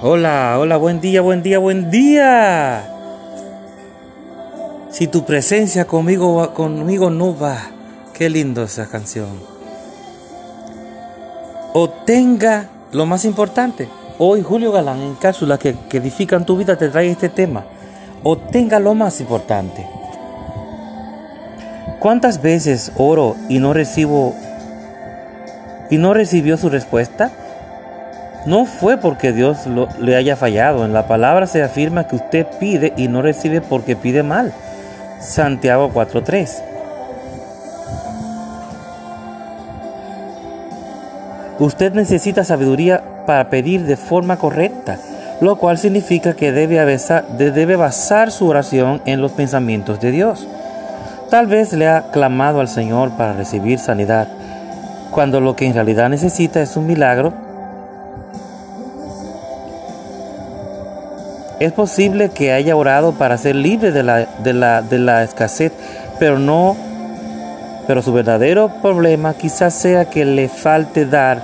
Hola, hola, buen día, buen día, buen día. Si tu presencia conmigo, conmigo no va, qué lindo esa canción. Obtenga lo más importante. Hoy Julio Galán en cápsulas que, que edifican tu vida te trae este tema. Obtenga lo más importante. ¿Cuántas veces oro y no recibo y no recibió su respuesta? No fue porque Dios le haya fallado. En la palabra se afirma que usted pide y no recibe porque pide mal. Santiago 4.3. Usted necesita sabiduría para pedir de forma correcta, lo cual significa que debe, debe basar su oración en los pensamientos de Dios. Tal vez le ha clamado al Señor para recibir sanidad, cuando lo que en realidad necesita es un milagro Es posible que haya orado para ser libre de la, de la, de la escasez, pero no, pero su verdadero problema quizás sea que le falte dar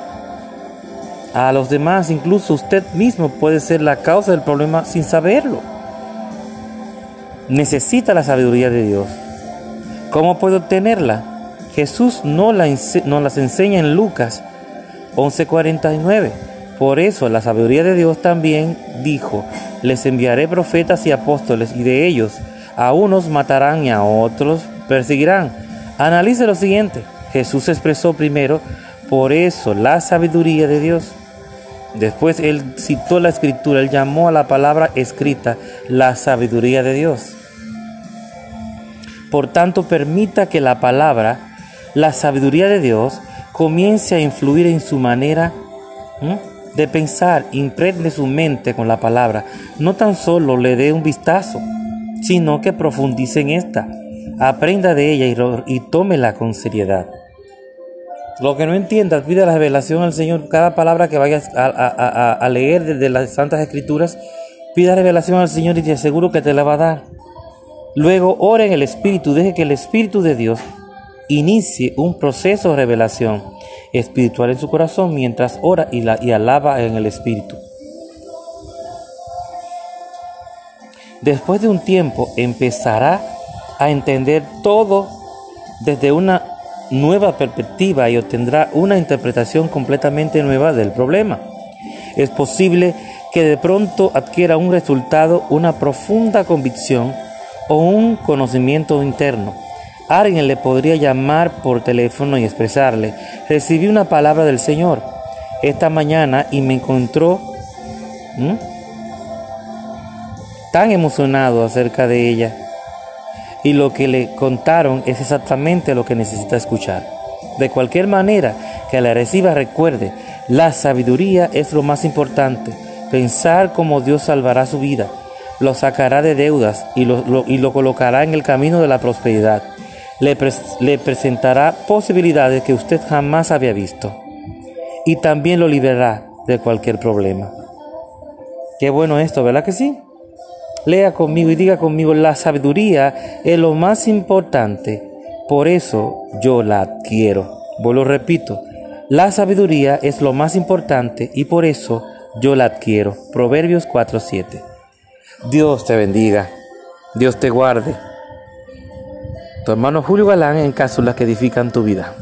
a los demás. Incluso usted mismo puede ser la causa del problema sin saberlo. Necesita la sabiduría de Dios. ¿Cómo puede obtenerla? Jesús no, la, no las enseña en Lucas 11:49. Por eso la sabiduría de Dios también dijo, les enviaré profetas y apóstoles y de ellos a unos matarán y a otros perseguirán. Analice lo siguiente. Jesús expresó primero, por eso la sabiduría de Dios. Después él citó la escritura, él llamó a la palabra escrita la sabiduría de Dios. Por tanto, permita que la palabra, la sabiduría de Dios, comience a influir en su manera de pensar, impregne su mente con la palabra. No tan solo le dé un vistazo, sino que profundice en esta. Aprenda de ella y, tómela con seriedad. Lo que no entiendas, pide la revelación al Señor. Cada palabra que vayas a, leer desde las Santas Escrituras, pida revelación al Señor y te aseguro que te la va a dar. Luego ora en el Espíritu, deje que el Espíritu de Dios inicie un proceso de revelación espiritual en su corazón mientras ora y, la, y alaba en el Espíritu. Después de un tiempo empezará a entender todo desde una nueva perspectiva y obtendrá una interpretación completamente nueva del problema. Es posible que de pronto adquiera un resultado, una profunda convicción o un conocimiento interno Alguien le podría llamar por teléfono y expresarle, recibí una palabra del Señor esta mañana y me encontró tan emocionado acerca de ella. Y lo que le contaron es exactamente lo que necesita escuchar. De cualquier manera que la reciba, recuerde, la sabiduría es lo más importante. Pensar cómo Dios salvará su vida, lo sacará de deudas y lo, y lo colocará en el camino de la prosperidad le, presentará posibilidades que usted jamás había visto y también lo liberará de cualquier problema. Qué bueno esto, ¿verdad que sí? Lea conmigo y diga conmigo, la sabiduría es lo más importante, por eso yo la adquiero. Vuelvo repito, la sabiduría es lo más importante y por eso yo la adquiero. Proverbios 4:7. Dios te bendiga, Dios te guarde. Tu hermano Julio Galán en cápsulas que edifican tu vida.